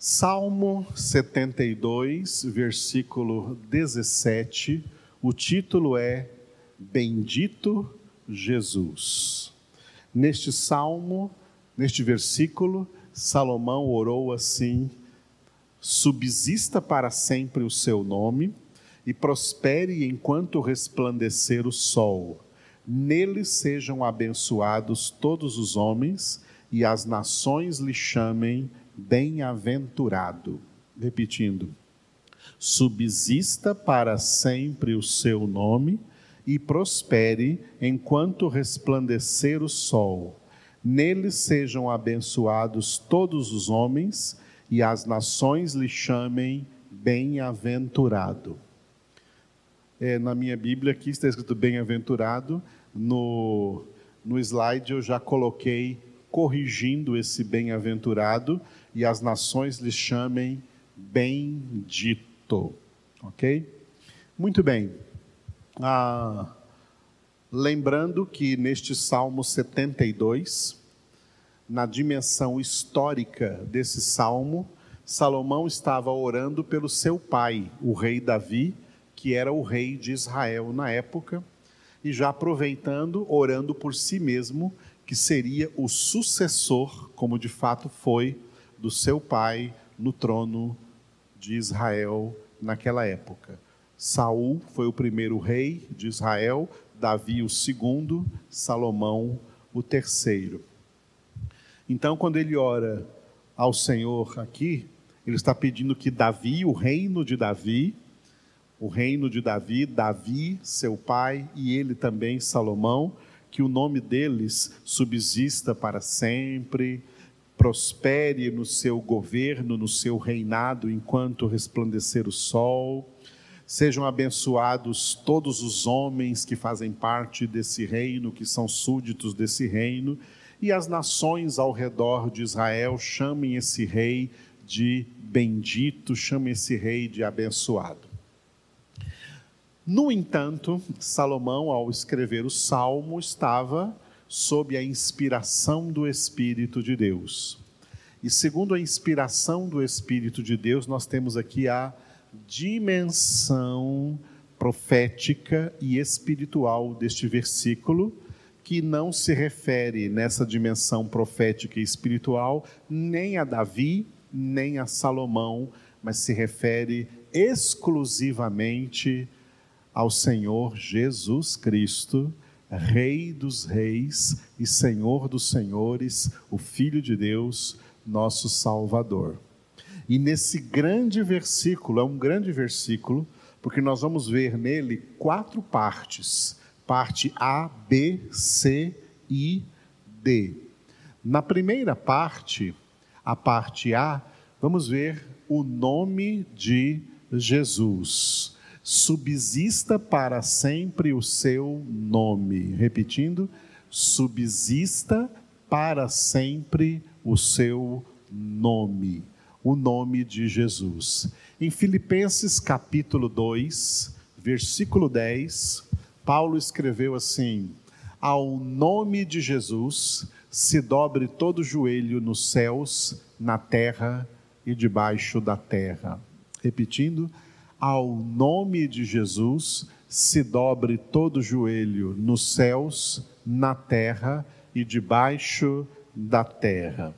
Salmo 72, versículo 17, o título é Bendito Jesus. Neste salmo, neste versículo, Salomão orou assim: Subsista para sempre o seu nome e prospere enquanto resplandecer o sol. Nele sejam abençoados todos os homens e as nações lhe chamem bem-aventurado. Repetindo, subsista para sempre o seu nome e prospere enquanto resplandecer o sol. Nele sejam abençoados todos os homens e as nações lhe chamem bem-aventurado. É, na minha Bíblia aqui está escrito bem-aventurado, no, no slide eu já coloquei corrigindo esse bem-aventurado e as nações lhe chamem bendito. Ok? Muito bem. Ah, lembrando que neste Salmo 72, na dimensão histórica desse salmo, Salomão estava orando pelo seu pai, o rei Davi, que era o rei de Israel na época, e já aproveitando, orando por si mesmo, que seria o sucessor, como de fato foi, do seu pai no trono de Israel naquela época. Saul foi o primeiro rei de Israel, Davi o segundo, Salomão o terceiro. Então, quando ele ora ao Senhor aqui, ele está pedindo que Davi, o reino de Davi, o reino de Davi, Davi, seu pai, e ele também, Salomão, que o nome deles subsista para sempre, prospere no seu governo, no seu reinado, enquanto resplandecer o sol. Sejam abençoados todos os homens que fazem parte desse reino, que são súditos desse reino, e as nações ao redor de Israel chamem esse rei de bendito, chamem esse rei de abençoado. No entanto, Salomão, ao escrever o salmo, estava sob a inspiração do Espírito de Deus. E segundo a inspiração do Espírito de Deus, nós temos aqui a dimensão profética e espiritual deste versículo, que não se refere nessa dimensão profética e espiritual nem a Davi, nem a Salomão, mas se refere exclusivamente ao Senhor Jesus Cristo, Rei dos Reis e Senhor dos Senhores, o Filho de Deus, nosso Salvador. E nesse grande versículo, é um grande versículo, porque nós vamos ver nele quatro partes: parte A, B, C e D. Na primeira parte, a parte A, vamos ver o nome de Jesus subsista para sempre o seu nome. Repetindo, subsista para sempre o seu nome, o nome de Jesus. Em Filipenses capítulo 2, versículo 10, Paulo escreveu assim: Ao nome de Jesus se dobre todo joelho nos céus, na terra e debaixo da terra. Repetindo, ao nome de Jesus se dobre todo joelho nos céus, na terra e debaixo da terra.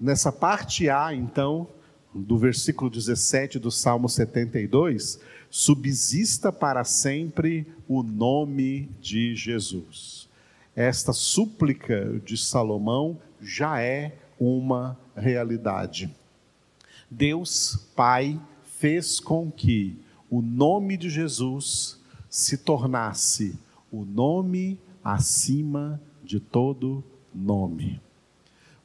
Nessa parte A, então, do versículo 17 do Salmo 72, subsista para sempre o nome de Jesus. Esta súplica de Salomão já é uma realidade. Deus Pai fez com que o nome de Jesus se tornasse o nome acima de todo nome.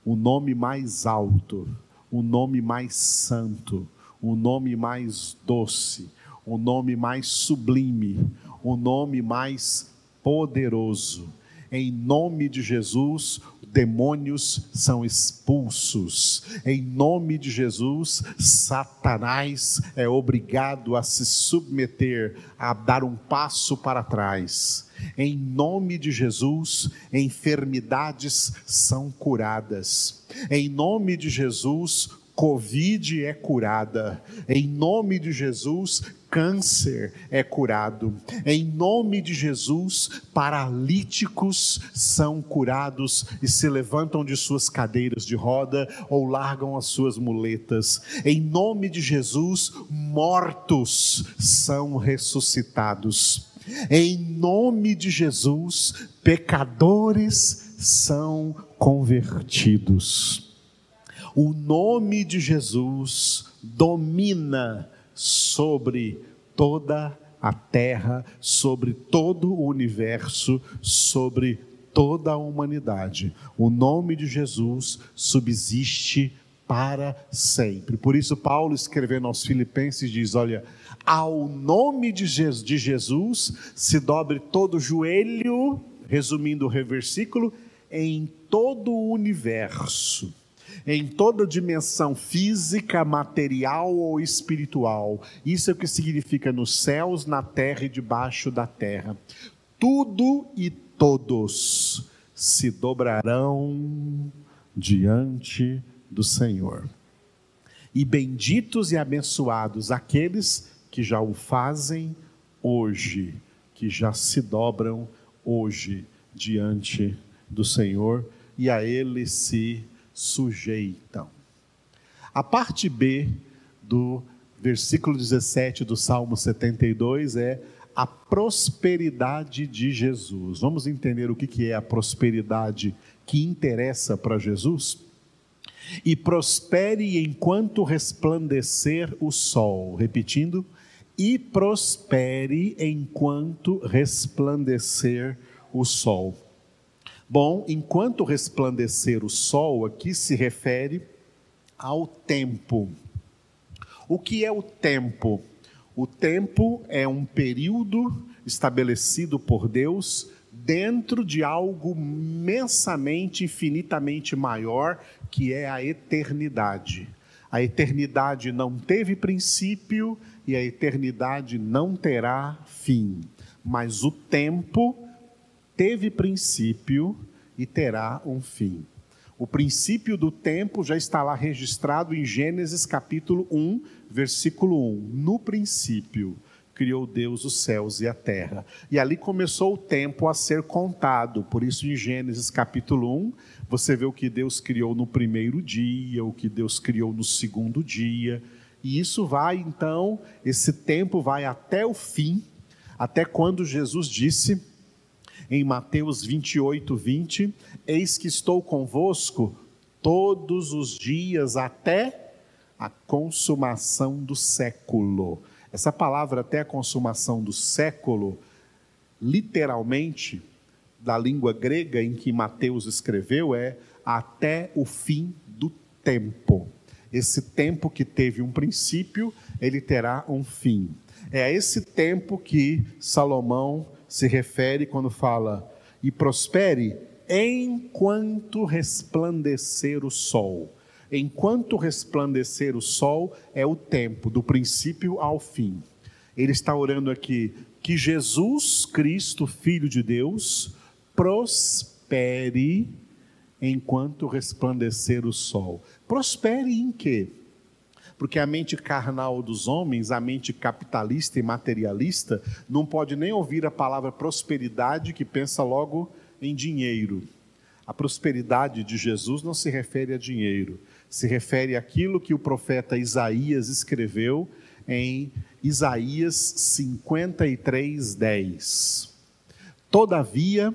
O nome mais alto, o nome mais santo, o nome mais doce, o nome mais sublime, o nome mais poderoso. Em nome de Jesus, demônios são expulsos. Em nome de Jesus, Satanás é obrigado a se submeter, a dar um passo para trás. Em nome de Jesus, enfermidades são curadas. Em nome de Jesus, Covid é curada. Em nome de Jesus, câncer é curado. Em nome de Jesus, paralíticos são curados e se levantam de suas cadeiras de roda ou largam as suas muletas. Em nome de Jesus, mortos são ressuscitados. Em nome de Jesus, pecadores são convertidos o nome de Jesus domina sobre toda a terra, sobre todo o universo, sobre toda a humanidade. O nome de Jesus subsiste para sempre. Por isso, Paulo, escrevendo aos Filipenses, diz: Olha, ao nome de Jesus se dobre todo joelho, resumindo o versículo, em todo o universo em toda dimensão física, material ou espiritual. Isso é o que significa nos céus, na terra e debaixo da terra. Tudo e todos se dobrarão diante do Senhor. E benditos e abençoados aqueles que já o fazem hoje, que já se dobram hoje diante do Senhor e a Ele se sujeitam. A parte B do versículo 17 do Salmo 72 é a prosperidade de Jesus. Vamos entender o que é a prosperidade que interessa para Jesus? E prospere enquanto resplandecer o sol. Repetindo, e prospere enquanto resplandecer o sol. Bom, enquanto resplandecer o sol, aqui se refere ao tempo. O que é o tempo? O tempo é um período estabelecido por Deus dentro de algo imensamente, infinitamente maior, que é a eternidade. A eternidade não teve princípio e a eternidade não terá fim, mas o tempo teve princípio e terá um fim. O princípio do tempo já está lá registrado em Gênesis capítulo 1, versículo 1. No princípio criou Deus os céus e a terra. E ali começou o tempo a ser contado. Por isso, em Gênesis capítulo 1, você vê o que Deus criou no primeiro dia, o que Deus criou no segundo dia. E isso vai, então, esse tempo vai até o fim, até quando Jesus disse em Mateus 28, 20: Eis que estou convosco todos os dias até a consumação do século. Essa palavra, até a consumação do século, literalmente, da língua grega em que Mateus escreveu, é até o fim do tempo. Esse tempo que teve um princípio, ele terá um fim. É a esse tempo que Salomão se refere quando fala e prospere enquanto resplandecer o sol. Enquanto resplandecer o sol é o tempo, do princípio ao fim. Ele está orando aqui que Jesus Cristo, Filho de Deus, prospere enquanto resplandecer o sol. Prospere em quê? Porque a mente carnal dos homens, a mente capitalista e materialista, não pode nem ouvir a palavra prosperidade que pensa logo em dinheiro. A prosperidade de Jesus não se refere a dinheiro, se refere àquilo que o profeta Isaías escreveu em Isaías 53, 10. Todavia,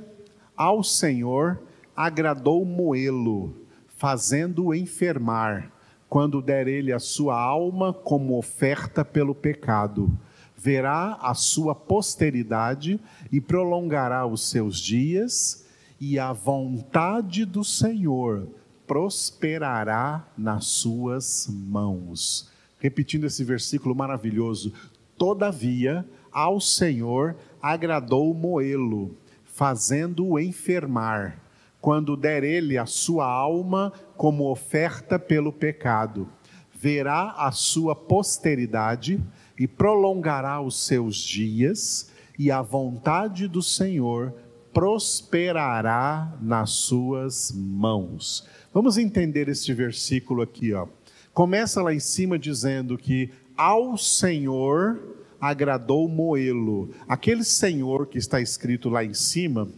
ao Senhor agradou moê-lo, fazendo-o enfermar quando der ele a sua alma como oferta pelo pecado. Verá a sua posteridade e prolongará os seus dias, e a vontade do Senhor prosperará nas suas mãos. Repetindo esse versículo maravilhoso: Todavia, ao Senhor agradou moê-lo, fazendo-o enfermar, quando der ele a sua alma como oferta pelo pecado. Verá a sua posteridade e prolongará os seus dias, e a vontade do Senhor prosperará nas suas mãos. Vamos entender este versículo aqui, ó. Começa lá em cima dizendo que ao Senhor agradou moê-lo. Aquele Senhor que está escrito lá em cima,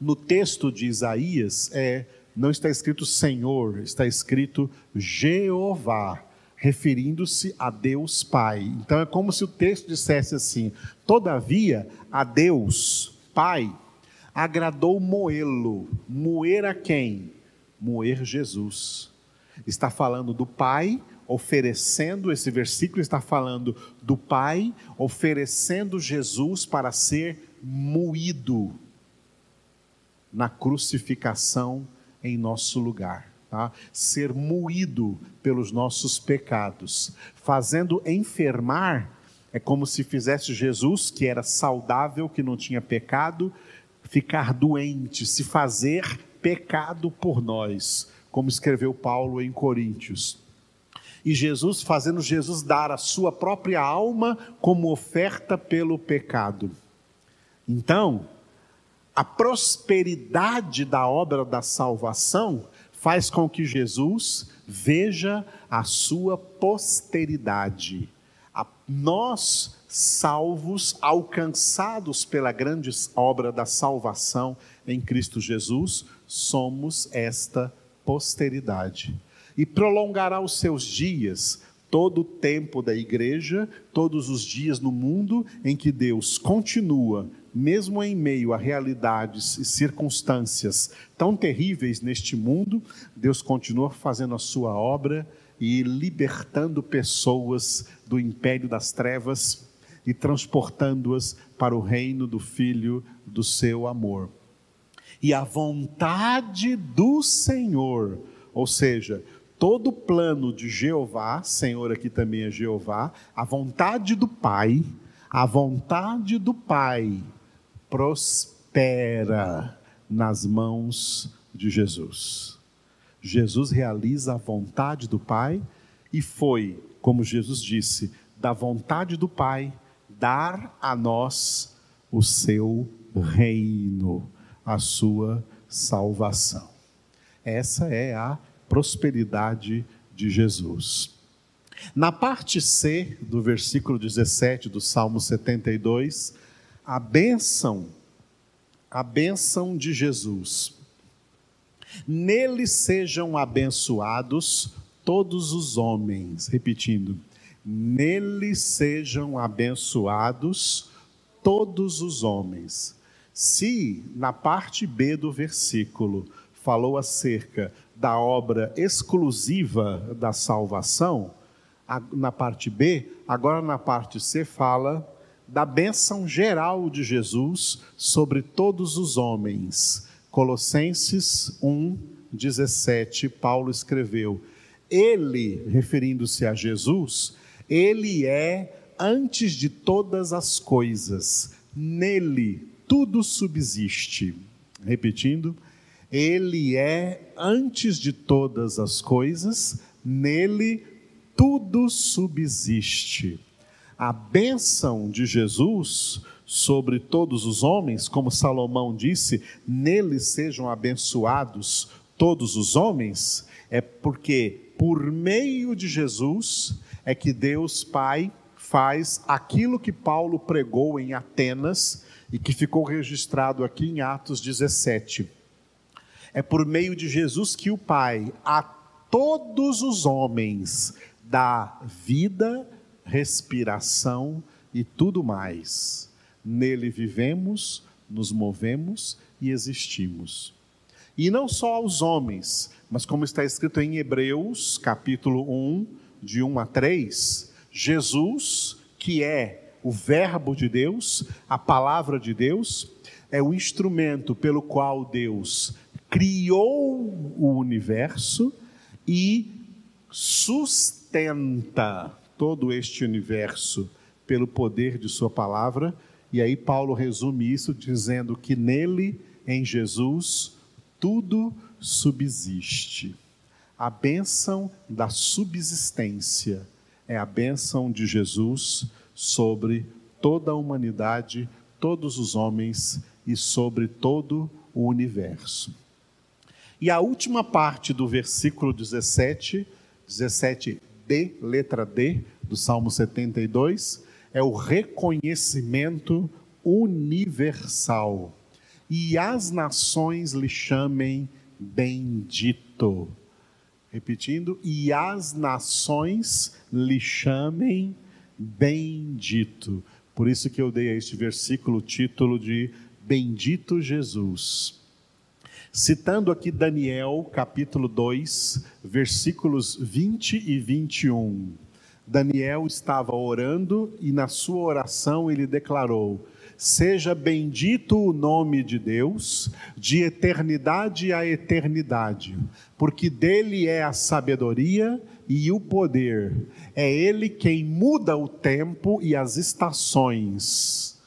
no texto de Isaías, é não está escrito Senhor, está escrito Jeová, referindo-se a Deus Pai. Então é como se o texto dissesse assim: Todavia, a Deus Pai agradou moê-lo. Moer a quem? Moer Jesus. Está falando do Pai oferecendo, esse versículo está falando do Pai oferecendo Jesus para ser moído na crucificação em nosso lugar. Tá? Ser moído pelos nossos pecados, fazendo enfermar, é como se fizesse Jesus, que era saudável, que não tinha pecado, ficar doente, se fazer pecado por nós, como escreveu Paulo em Coríntios e Jesus fazendo Jesus dar a sua própria alma como oferta pelo pecado. Então, a prosperidade da obra da salvação faz com que Jesus veja a sua posteridade. A nós, salvos, alcançados pela grande obra da salvação em Cristo Jesus, somos esta posteridade e prolongará os seus dias, todo o tempo da igreja, todos os dias no mundo em que Deus continua, mesmo em meio a realidades e circunstâncias tão terríveis neste mundo, Deus continua fazendo a sua obra e libertando pessoas do império das trevas e transportando-as para o reino do Filho do seu amor. E a vontade do Senhor, ou seja, todo o plano de Jeová, Senhor aqui também é Jeová, a vontade do Pai, a vontade do Pai prospera nas mãos de Jesus. Jesus realiza a vontade do Pai e foi, como Jesus disse, da vontade do Pai dar a nós o seu reino, a sua salvação. Essa é a prosperidade de Jesus. Na parte C do versículo 17 do Salmo 72, a bênção, a bênção de Jesus. Nele sejam abençoados todos os homens, repetindo, nele sejam abençoados todos os homens. Se na parte B do versículo falou acerca da obra exclusiva da salvação, na parte B, agora na parte C fala da bênção geral de Jesus sobre todos os homens. Colossenses 1, 17, Paulo escreveu: Ele, referindo-se a Jesus, ele é antes de todas as coisas, nele tudo subsiste. Repetindo, ele é antes de todas as coisas, nele tudo subsiste. A bênção de Jesus sobre todos os homens, como Salomão disse, nele sejam abençoados todos os homens, é porque por meio de Jesus é que Deus Pai faz aquilo que Paulo pregou em Atenas e que ficou registrado aqui em Atos 17 é por meio de Jesus que o Pai a todos os homens dá vida, respiração e tudo mais. Nele vivemos, nos movemos e existimos. E não só aos homens, mas como está escrito em Hebreus, capítulo 1, de 1 a 3, Jesus, que é o Verbo de Deus, a palavra de Deus, é o instrumento pelo qual Deus criou o universo e sustenta todo este universo pelo poder de Sua palavra E aí Paulo resume isso dizendo que nele, em Jesus, tudo subsiste. A bênção da subsistência é a bênção de Jesus sobre toda a humanidade, todos os homens e sobre todo o universo. E a última parte do versículo 17, 17d, letra D, do Salmo 72, é o reconhecimento universal. E as nações lhe chamem bendito. Repetindo, e as nações lhe chamem bendito. Por isso que eu dei a este versículo o título de Bendito Jesus. Citando aqui Daniel, capítulo 2, versículos 20 e 21. Daniel estava orando e na sua oração ele declarou: Seja bendito o nome de Deus, de eternidade a eternidade, porque dele é a sabedoria e o poder. É ele quem muda o tempo e as estações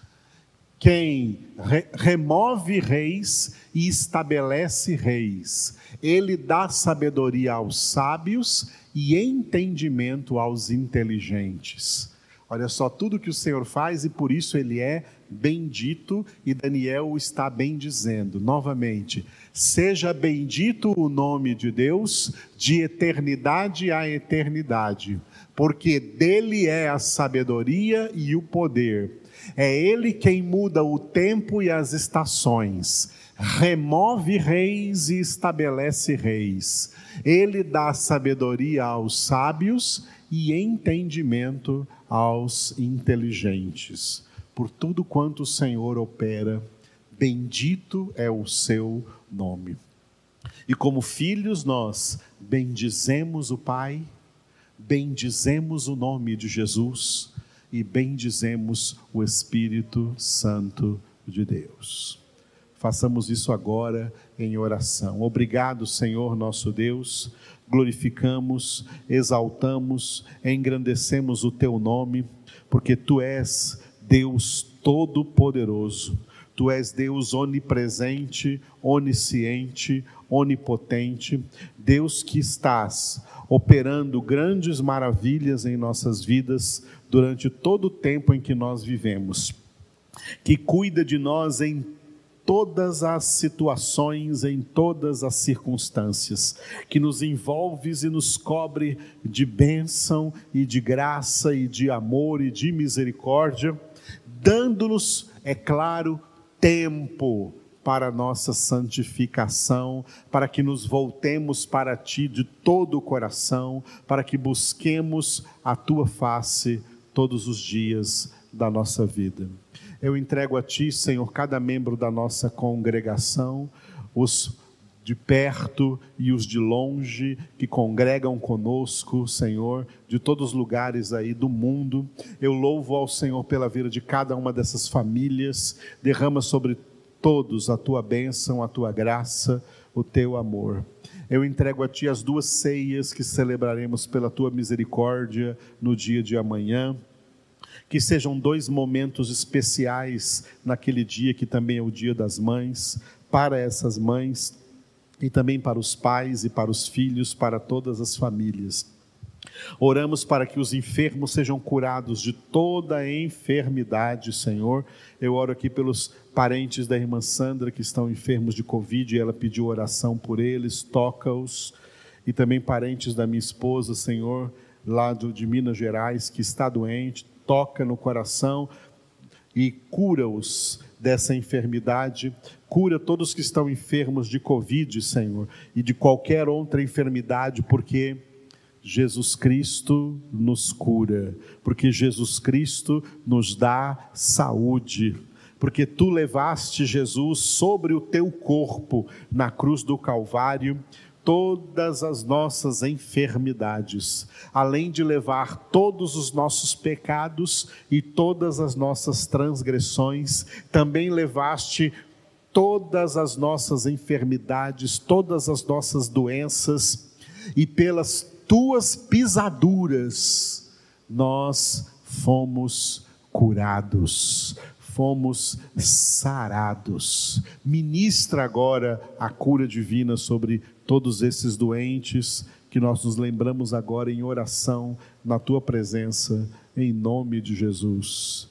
quem re remove reis e estabelece reis. Ele dá sabedoria aos sábios e entendimento aos inteligentes. Olha só tudo que o Senhor faz e por isso ele é bendito e Daniel o está bendizendo. Novamente, seja bendito o nome de Deus de eternidade a eternidade, porque dele é a sabedoria e o poder é Ele quem muda o tempo e as estações, remove reis e estabelece reis. Ele dá sabedoria aos sábios e entendimento aos inteligentes. Por tudo quanto o Senhor opera, bendito é o seu nome. E como filhos, nós bendizemos o Pai, bendizemos o nome de Jesus e bendizemos o Espírito Santo de Deus. Façamos isso agora em oração. Obrigado, Senhor nosso Deus. Glorificamos, exaltamos, engrandecemos o teu nome, porque tu és Deus todo-poderoso. Tu és Deus onipresente, onisciente, onipotente, Deus que estás operando grandes maravilhas em nossas vidas durante todo o tempo em que nós vivemos, que cuida de nós em todas as situações, em todas as circunstâncias, que nos envolves e nos cobre de bênção e de graça e de amor e de misericórdia, dando-nos, é claro, tempo para nossa santificação, para que nos voltemos para ti de todo o coração, para que busquemos a tua face todos os dias da nossa vida. Eu entrego a Ti, Senhor, cada membro da nossa congregação, os de perto e os de longe que congregam conosco, Senhor, de todos os lugares aí do mundo. Eu louvo ao Senhor pela vida de cada uma dessas famílias. Derrama sobre todos a tua bênção, a tua graça, o teu amor. Eu entrego a Ti as duas ceias que celebraremos pela Tua misericórdia no dia de amanhã. Que sejam dois momentos especiais naquele dia, que também é o Dia das Mães, para essas mães e também para os pais e para os filhos, para todas as famílias. Oramos para que os enfermos sejam curados de toda enfermidade, Senhor. Eu oro aqui pelos parentes da irmã Sandra que estão enfermos de Covid e ela pediu oração por eles, toca-os. E também parentes da minha esposa, Senhor, lá de Minas Gerais, que está doente, toca no coração e cura-os dessa enfermidade. Cura todos que estão enfermos de Covid, Senhor, e de qualquer outra enfermidade, porque Jesus Cristo nos cura, porque Jesus Cristo nos dá saúde, porque tu levaste Jesus sobre o teu corpo na cruz do Calvário todas as nossas enfermidades, além de levar todos os nossos pecados e todas as nossas transgressões, também levaste todas as nossas enfermidades, todas as nossas doenças, e pelas tuas pisaduras nós fomos curados, fomos sarados. Ministra agora a cura divina sobre todos esses doentes que nós nos lembramos agora em oração na tua presença, em nome de Jesus.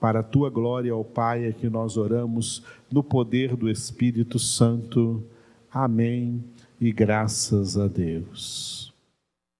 Para a tua glória, ó Pai, é que nós oramos no poder do Espírito Santo. Amém e graças a Deus.